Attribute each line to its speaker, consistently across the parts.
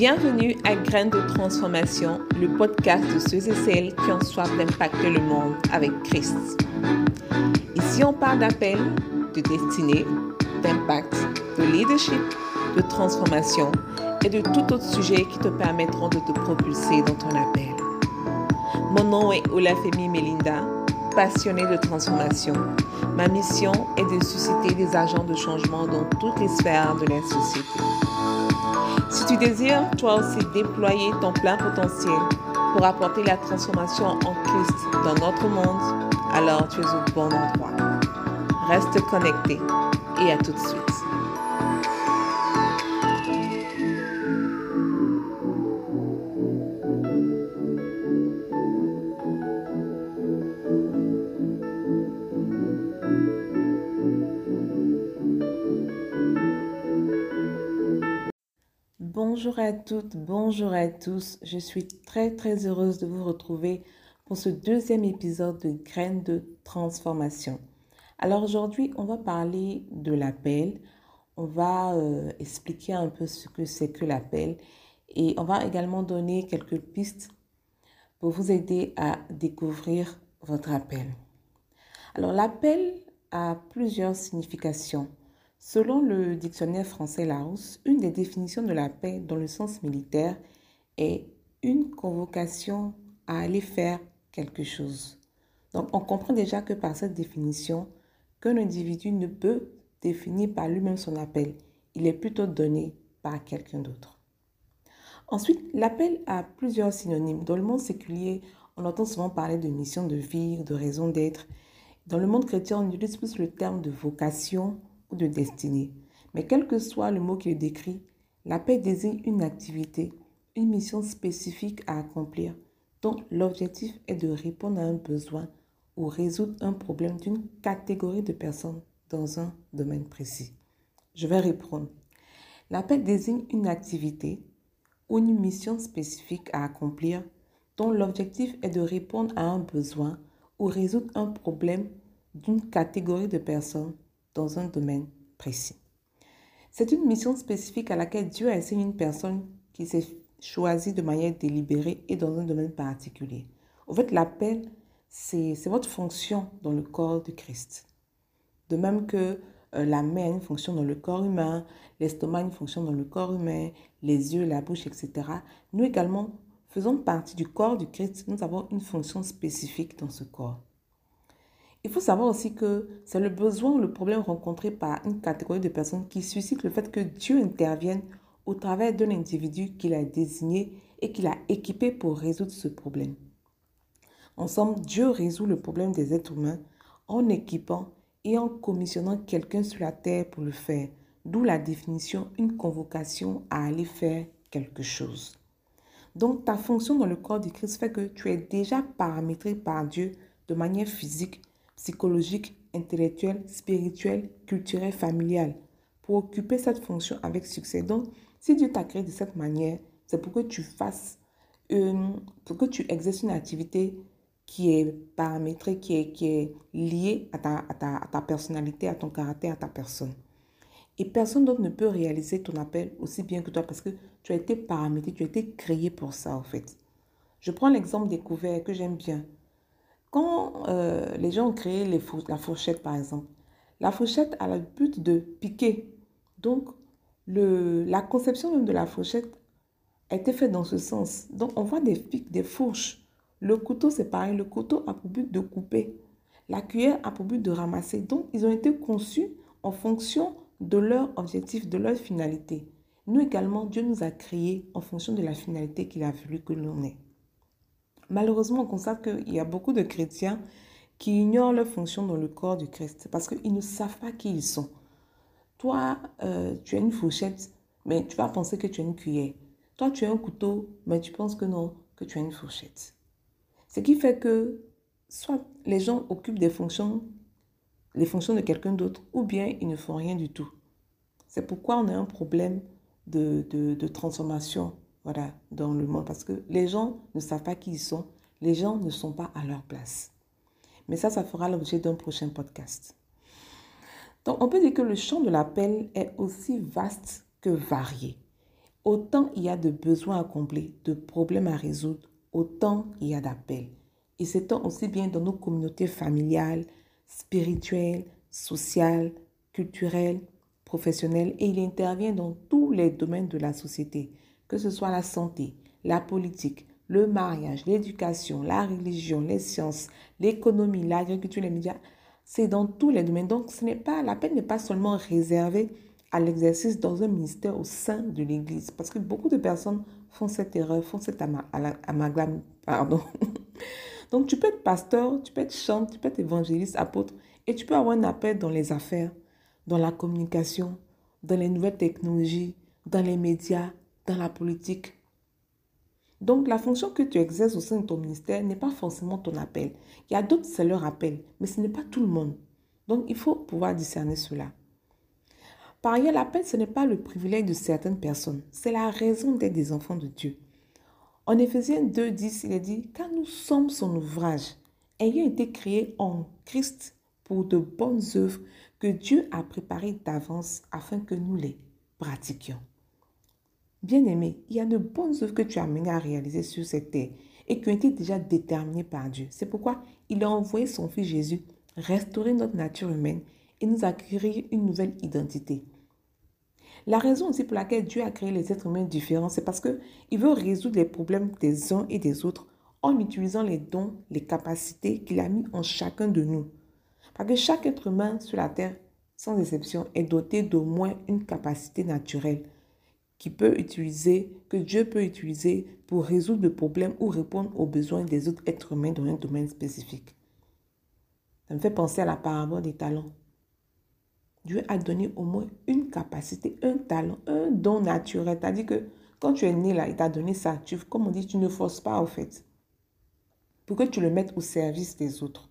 Speaker 1: Bienvenue à Graines de transformation, le podcast de ceux et celles qui ont soif d'impacter le monde avec Christ. Ici, on parle d'appel, de destinée, d'impact, de leadership, de transformation et de tout autre sujet qui te permettront de te propulser dans ton appel. Mon nom est Olafemi Melinda, passionnée de transformation. Ma mission est de susciter des agents de changement dans toutes les sphères de la société. Si tu désires toi aussi déployer ton plein potentiel pour apporter la transformation en Christ dans notre monde, alors tu es au bon endroit. Reste connecté et à tout de suite. Bonjour à toutes, bonjour à tous. Je suis très très heureuse de vous retrouver pour ce deuxième épisode de Graines de transformation. Alors aujourd'hui, on va parler de l'appel. On va euh, expliquer un peu ce que c'est que l'appel et on va également donner quelques pistes pour vous aider à découvrir votre appel. Alors l'appel a plusieurs significations. Selon le dictionnaire français Larousse, une des définitions de la paix dans le sens militaire est une convocation à aller faire quelque chose. Donc on comprend déjà que par cette définition, qu'un individu ne peut définir par lui-même son appel. Il est plutôt donné par quelqu'un d'autre. Ensuite, l'appel a plusieurs synonymes. Dans le monde séculier, on entend souvent parler de mission de vie, de raison d'être. Dans le monde chrétien, on utilise plus le terme de vocation ou de destinée. Mais quel que soit le mot qui le décrit, la paix désigne une activité, une mission spécifique à accomplir dont l'objectif est de répondre à un besoin ou résoudre un problème d'une catégorie de personnes dans un domaine précis. Je vais répondre. La paix désigne une activité ou une mission spécifique à accomplir dont l'objectif est de répondre à un besoin ou résoudre un problème d'une catégorie de personnes dans un domaine précis. C'est une mission spécifique à laquelle Dieu a assigné une personne qui s'est choisie de manière délibérée et dans un domaine particulier. En fait, l'appel, c'est votre fonction dans le corps de Christ. De même que euh, la main a une fonction dans le corps humain, l'estomac a une fonction dans le corps humain, les yeux, la bouche, etc. Nous également faisons partie du corps du Christ. Nous avons une fonction spécifique dans ce corps. Il faut savoir aussi que c'est le besoin ou le problème rencontré par une catégorie de personnes qui suscite le fait que Dieu intervienne au travers d'un individu qu'il a désigné et qu'il a équipé pour résoudre ce problème. En somme, Dieu résout le problème des êtres humains en équipant et en commissionnant quelqu'un sur la terre pour le faire, d'où la définition une convocation à aller faire quelque chose. Donc ta fonction dans le corps du Christ fait que tu es déjà paramétré par Dieu de manière physique psychologique, intellectuelle, spirituelle, culturelle, familiale, pour occuper cette fonction avec succès. Donc, si Dieu t'a créé de cette manière, c'est pour que tu fasses, pour que tu exerces une activité qui est paramétrée, qui est, qui est liée à ta, à, ta, à ta personnalité, à ton caractère, à ta personne. Et personne d'autre ne peut réaliser ton appel aussi bien que toi parce que tu as été paramétré, tu as été créé pour ça en fait. Je prends l'exemple des couverts que j'aime bien. Quand euh, les gens ont créé la fourchette, par exemple, la fourchette a le but de piquer. Donc, la conception même de la fourchette a été faite dans ce sens. Donc, on voit des pics, des fourches. Le couteau, c'est pareil. Le couteau a pour but de couper. La cuillère a pour but de ramasser. Donc, ils ont été conçus en fonction de leur objectif, de leur finalité. Nous également, Dieu nous a créés en fonction de la finalité qu'il a voulu que l'on ait. Malheureusement, on constate qu'il y a beaucoup de chrétiens qui ignorent leur fonction dans le corps du Christ parce qu'ils ne savent pas qui ils sont. Toi, euh, tu as une fourchette, mais tu vas penser que tu as une cuillère. Toi, tu as un couteau, mais tu penses que non, que tu as une fourchette. Ce qui fait que soit les gens occupent des fonctions, les fonctions de quelqu'un d'autre, ou bien ils ne font rien du tout. C'est pourquoi on a un problème de, de, de transformation voilà, dans le monde parce que les gens ne savent pas qui ils sont, les gens ne sont pas à leur place. Mais ça, ça fera l'objet d'un prochain podcast. Donc, on peut dire que le champ de l'appel est aussi vaste que varié. Autant il y a de besoins à combler, de problèmes à résoudre, autant il y a d'appels. C'est tant aussi bien dans nos communautés familiales, spirituelles, sociales, culturelles, professionnelles, et il intervient dans tous les domaines de la société, que ce soit la santé, la politique, le mariage, l'éducation, la religion, les sciences, l'économie, l'agriculture, les médias. C'est dans tous les domaines. Donc, ce n'est pas, la peine n'est pas seulement réservée à l'exercice dans un ministère au sein de l'Église. Parce que beaucoup de personnes font cette erreur, font cet amalgame. Pardon. Donc, tu peux être pasteur, tu peux être chante, tu peux être évangéliste, apôtre, et tu peux avoir un appel dans les affaires, dans la communication, dans les nouvelles technologies, dans les médias, dans la politique. Donc, la fonction que tu exerces au sein de ton ministère n'est pas forcément ton appel. Il y a d'autres, c'est leur appel, mais ce n'est pas tout le monde. Donc, il faut pouvoir discerner cela. Par ailleurs, l'appel, ce n'est pas le privilège de certaines personnes, c'est la raison d'être des enfants de Dieu. En Éphésiens 2, 10, il est dit, car nous sommes son ouvrage, ayant été créés en Christ pour de bonnes œuvres que Dieu a préparées d'avance afin que nous les pratiquions. Bien-aimé, il y a de bonnes œuvres que tu as menées à réaliser sur cette terre et qui ont été déjà déterminées par Dieu. C'est pourquoi il a envoyé son Fils Jésus restaurer notre nature humaine et nous acquérir une nouvelle identité. La raison aussi pour laquelle Dieu a créé les êtres humains différents, c'est parce qu'il veut résoudre les problèmes des uns et des autres en utilisant les dons, les capacités qu'il a mis en chacun de nous. Parce que chaque être humain sur la terre, sans exception, est doté d'au moins une capacité naturelle qui peut utiliser, que Dieu peut utiliser pour résoudre le problème ou répondre aux besoins des autres êtres humains dans un domaine spécifique. Ça me fait penser à la parabole des talents. Dieu a donné au moins une capacité, un talent, un don naturel. C'est-à-dire que quand tu es né là, il t'a donné ça. Comme on dit, tu ne forces pas au fait. Pour que tu le mettes au service des autres.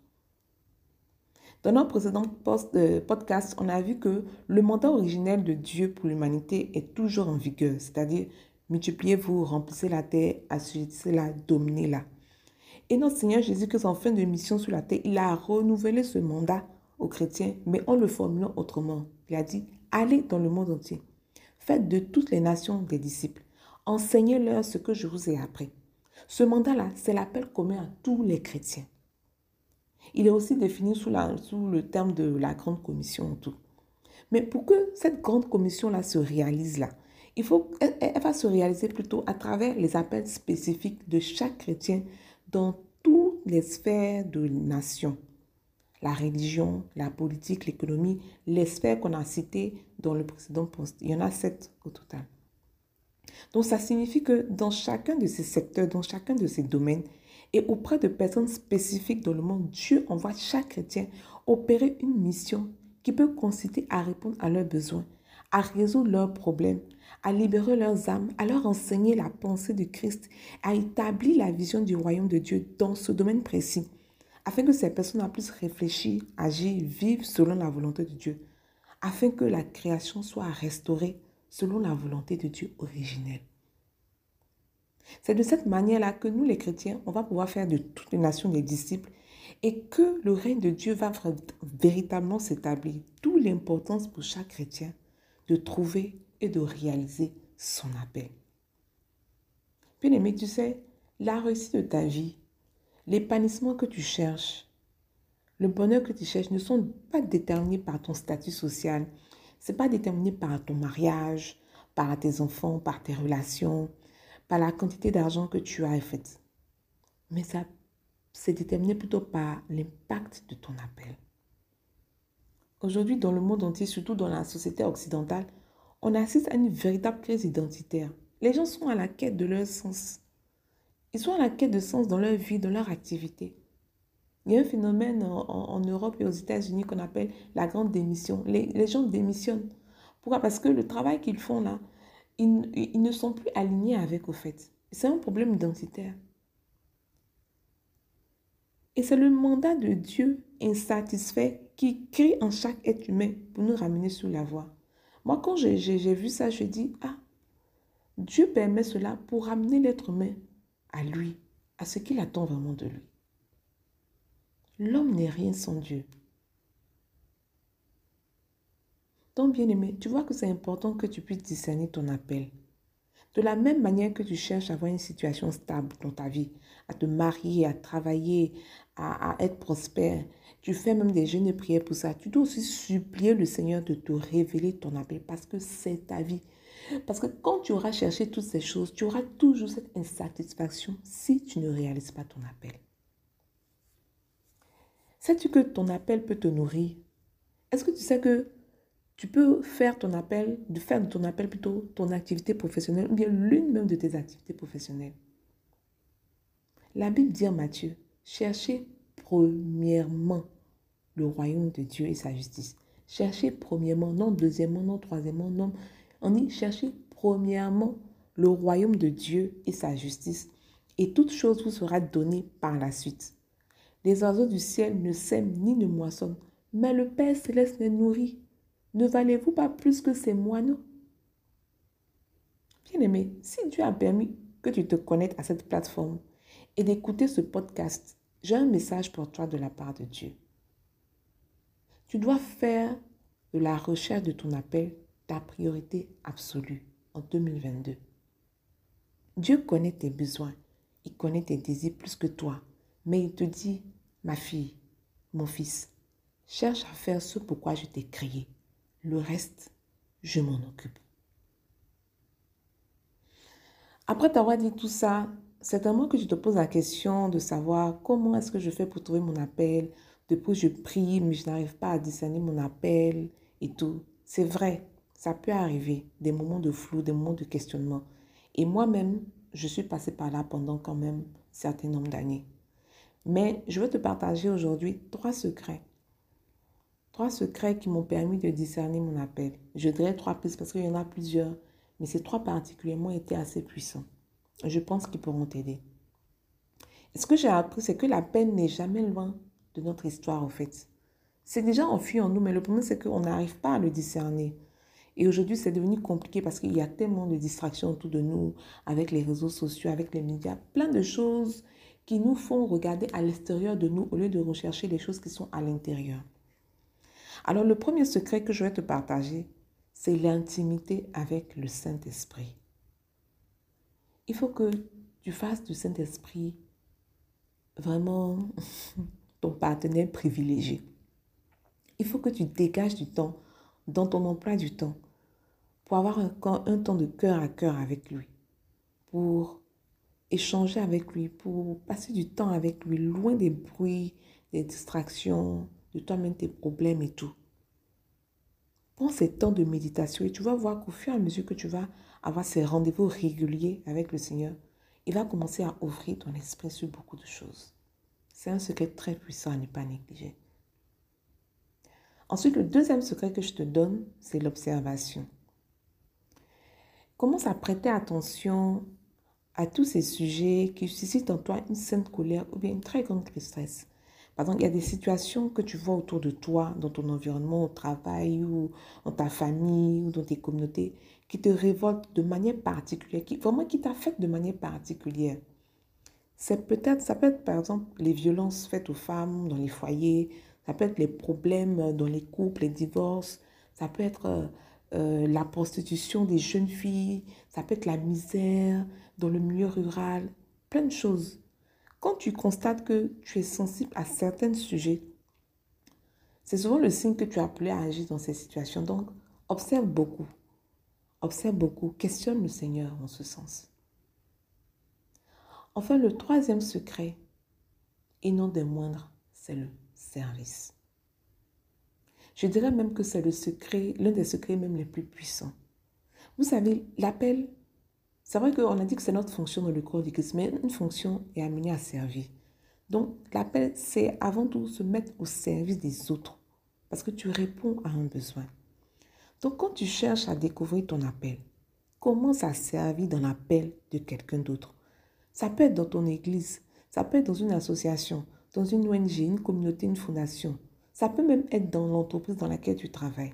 Speaker 1: Dans notre précédent post, euh, podcast, on a vu que le mandat originel de Dieu pour l'humanité est toujours en vigueur, c'est-à-dire multipliez-vous, remplissez la terre, assujettissez-la, dominez-la. Et notre Seigneur Jésus-Christ, en fin de mission sur la terre, il a renouvelé ce mandat aux chrétiens, mais en le formulant autrement. Il a dit, allez dans le monde entier, faites de toutes les nations des disciples, enseignez-leur ce que je vous ai appris. Ce mandat-là, c'est l'appel commun à tous les chrétiens. Il est aussi défini sous, le terme de la grande commission tout. Mais pour que cette grande commission-là se réalise là, il faut, elle, va se réaliser plutôt à travers les appels spécifiques de chaque chrétien dans toutes les sphères de nation. La religion, la politique, l'économie, les sphères qu'on a citées dans le précédent poste. Il y en a sept au total. Donc ça signifie que dans chacun de ces secteurs, dans chacun de ces domaines, et auprès de personnes spécifiques dans le monde, Dieu envoie chaque chrétien opérer une mission qui peut consister à répondre à leurs besoins, à résoudre leurs problèmes, à libérer leurs âmes, à leur enseigner la pensée de Christ, à établir la vision du royaume de Dieu dans ce domaine précis, afin que ces personnes puissent réfléchir, agir, vivre selon la volonté de Dieu, afin que la création soit restaurée selon la volonté de Dieu originelle. C'est de cette manière-là que nous, les chrétiens, on va pouvoir faire de toutes les nations des disciples et que le règne de Dieu va véritablement s'établir. D'où l'importance pour chaque chrétien de trouver et de réaliser son appel. Bien aimé, tu sais, la réussite de ta vie, l'épanouissement que tu cherches, le bonheur que tu cherches ne sont pas déterminés par ton statut social. Ce n'est pas déterminé par ton mariage, par tes enfants, par tes relations, par la quantité d'argent que tu as fait. Mais ça, c'est déterminé plutôt par l'impact de ton appel. Aujourd'hui, dans le monde entier, surtout dans la société occidentale, on assiste à une véritable crise identitaire. Les gens sont à la quête de leur sens. Ils sont à la quête de sens dans leur vie, dans leur activité. Il y a un phénomène en, Europe et aux États-Unis qu'on appelle la grande démission. Les gens démissionnent. Pourquoi? Parce que le travail qu'ils font là, ils, ne sont plus alignés avec au fait. C'est un problème identitaire. Et c'est le mandat de Dieu insatisfait qui crie en chaque être humain pour nous ramener sur la voie. Moi, quand j'ai vu ça, je dis, ah, Dieu permet cela pour ramener l'être humain à lui, à ce qu'il attend vraiment de lui. L'homme n'est rien sans Dieu. Donc, bien-aimé, tu vois que c'est important que tu puisses discerner ton appel. De la même manière que tu cherches à avoir une situation stable dans ta vie, à te marier, à travailler, à, à être prospère, tu fais même des jeûnes et prières pour ça. Tu dois aussi supplier le Seigneur de te révéler ton appel parce que c'est ta vie. Parce que quand tu auras cherché toutes ces choses, tu auras toujours cette insatisfaction si tu ne réalises pas ton appel. Sais-tu que ton appel peut te nourrir? Est-ce que tu sais que tu peux faire ton appel, de faire ton appel plutôt ton activité professionnelle ou bien l'une même de tes activités professionnelles La Bible dit en Matthieu, cherchez premièrement le royaume de Dieu et sa justice. Cherchez premièrement, non deuxièmement, non troisièmement, non. On dit cherchez premièrement le royaume de Dieu et sa justice, et toute chose vous sera donnée par la suite. Les oiseaux du ciel ne sèment ni ne moissonnent, mais le Père céleste les nourrit. Ne valez-vous pas plus que ces moineaux? Bien-aimé, si Dieu a permis que tu te connectes à cette plateforme et d'écouter ce podcast, j'ai un message pour toi de la part de Dieu. Tu dois faire de la recherche de ton appel ta priorité absolue en 2022. Dieu connaît tes besoins, il connaît tes désirs plus que toi, mais il te dit, ma fille, mon fils, cherche à faire ce pourquoi je t'ai créé. Le reste, je m'en occupe. Après t'avoir dit tout ça, certainement que tu te poses la question de savoir comment est-ce que je fais pour trouver mon appel. Depuis je prie, mais je n'arrive pas à discerner mon appel et tout. C'est vrai, ça peut arriver, des moments de flou, des moments de questionnement. Et moi-même, je suis passée par là pendant quand même un certain nombre d'années. Mais je veux te partager aujourd'hui trois secrets. Trois secrets qui m'ont permis de discerner mon appel. Je dirais trois plus parce qu'il y en a plusieurs, mais ces trois particulièrement étaient assez puissants je pense qu'ils pourront t'aider. ce que j'ai appris, c'est que la peine n'est jamais loin de notre histoire, en fait. C'est déjà enfui en nous, mais le problème, c'est qu'on n'arrive pas à le discerner. Et aujourd'hui, c'est devenu compliqué parce qu'il y a tellement de distractions autour de nous, avec les réseaux sociaux, avec les médias, plein de choses qui nous font regarder à l'extérieur de nous au lieu de rechercher les choses qui sont à l'intérieur. Alors, le premier secret que je vais te partager, c'est l'intimité avec le Saint-Esprit. Il faut que tu fasses du Saint-Esprit vraiment ton partenaire privilégié. Il faut que tu dégages du temps dans ton emploi du temps pour avoir un, temps de cœur à cœur avec lui, pour échanger avec lui, pour passer du temps avec lui, loin des bruits, des distractions, de toi-même tes problèmes et tout. Prends ces temps de méditation et tu vas voir qu'au fur et à mesure que tu vas avoir ces rendez-vous réguliers avec le Seigneur, il va commencer à ouvrir ton esprit sur beaucoup de choses. C'est un secret très puissant à ne pas négliger. Ensuite, le deuxième secret que je te donne, c'est l'observation. Commence à prêter attention à tous ces sujets qui suscitent en toi une sainte colère ou bien une très grande tristesse. Par exemple, il y a des situations que tu vois autour de toi, dans ton environnement, au travail ou dans ta famille ou dans tes communautés, qui te révolte de manière particulière, qui vraiment qui t'affecte de manière particulière. C'est peut-être, ça peut être par exemple les violences faites aux femmes dans les foyers, ça peut être les problèmes dans les couples, les divorces, ça peut être euh, euh, la prostitution des jeunes filles, ça peut être la misère dans le milieu rural, plein de choses. Quand tu constates que tu es sensible à certains sujets, c'est souvent le signe que tu as appelé à agir dans ces situations. Donc, observe beaucoup. Observe beaucoup, questionne le Seigneur en ce sens. Enfin, le troisième secret, et non des moindres, c'est le service. Je dirais même que c'est le secret, l'un des secrets même les plus puissants. Vous savez, l'appel, c'est vrai qu'on a dit que c'est notre fonction dans le corps du Christ, mais une fonction est amenée à servir. Donc, l'appel, c'est avant tout se mettre au service des autres, parce que tu réponds à un besoin. Donc quand tu cherches à découvrir ton appel, commence à servir dans l'appel de quelqu'un d'autre? Ça peut être dans ton église, ça peut être dans une association, dans une ONG, une communauté, une fondation. Ça peut même être dans l'entreprise dans laquelle tu travailles.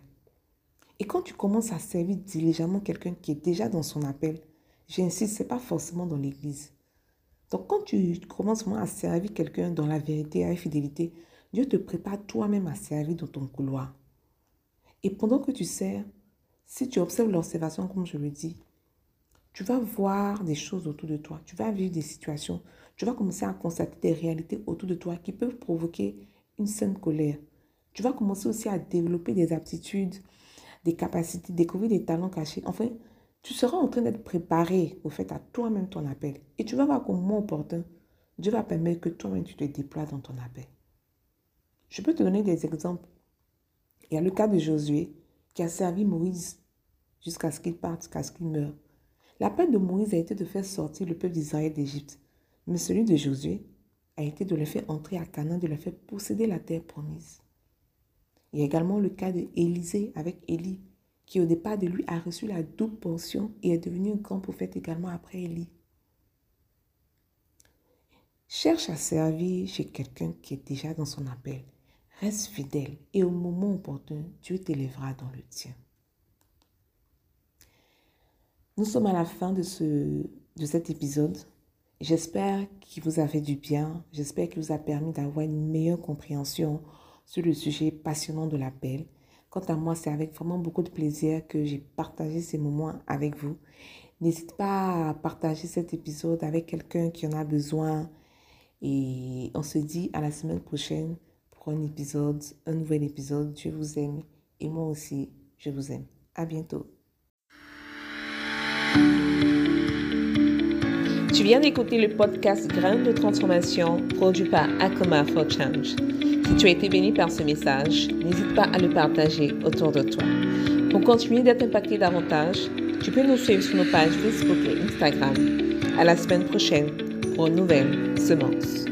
Speaker 1: Et quand tu commences à servir diligemment quelqu'un qui est déjà dans son appel, j'insiste, ce n'est pas forcément dans l'église. Donc quand tu commences à servir quelqu'un dans la vérité, avec fidélité, Dieu te prépare toi-même à servir dans ton couloir. Et pendant que tu sers, si tu observes l'observation, comme je le dis, tu vas voir des choses autour de toi, tu vas vivre des situations, tu vas commencer à constater des réalités autour de toi qui peuvent provoquer une saine colère. Tu vas commencer aussi à développer des aptitudes, des capacités, découvrir des talents cachés. Enfin, tu seras en train d'être préparé au fait à toi-même ton appel. Et tu vas voir qu'au moment opportun, Dieu va permettre que toi-même tu te déploies dans ton appel. Je peux te donner des exemples. Il y a le cas de Josué qui a servi Moïse jusqu'à ce qu'il parte, jusqu'à ce qu'il meure. L'appel de Moïse a été de faire sortir le peuple d'Israël d'Égypte. Mais celui de Josué a été de le faire entrer à Canaan, de le faire posséder la terre promise. Il y a également le cas de Élisée avec Élie, qui au départ de lui a reçu la double portion et est devenu un grand prophète également après Élie. Cherche à servir chez quelqu'un qui est déjà dans son appel. Reste fidèle et au moment opportun, Dieu t'élèvera dans le tien. Nous sommes à la fin de, ce, de cet épisode. J'espère qu'il vous a fait du bien. J'espère qu'il vous a permis d'avoir une meilleure compréhension sur le sujet passionnant de l'appel. Quant à moi, c'est avec vraiment beaucoup de plaisir que j'ai partagé ces moments avec vous. N'hésite pas à partager cet épisode avec quelqu'un qui en a besoin. Et on se dit à la semaine prochaine pour un épisode, un nouvel épisode. Je vous aime et moi aussi, je vous aime. À bientôt. Tu viens d'écouter le podcast Graines de transformation produit par Akoma for Change. Si tu as été béni par ce message, n'hésite pas à le partager autour de toi. Pour continuer d'être impacté davantage, tu peux nous suivre sur nos pages Facebook et Instagram. À la semaine prochaine pour une nouvelle semence.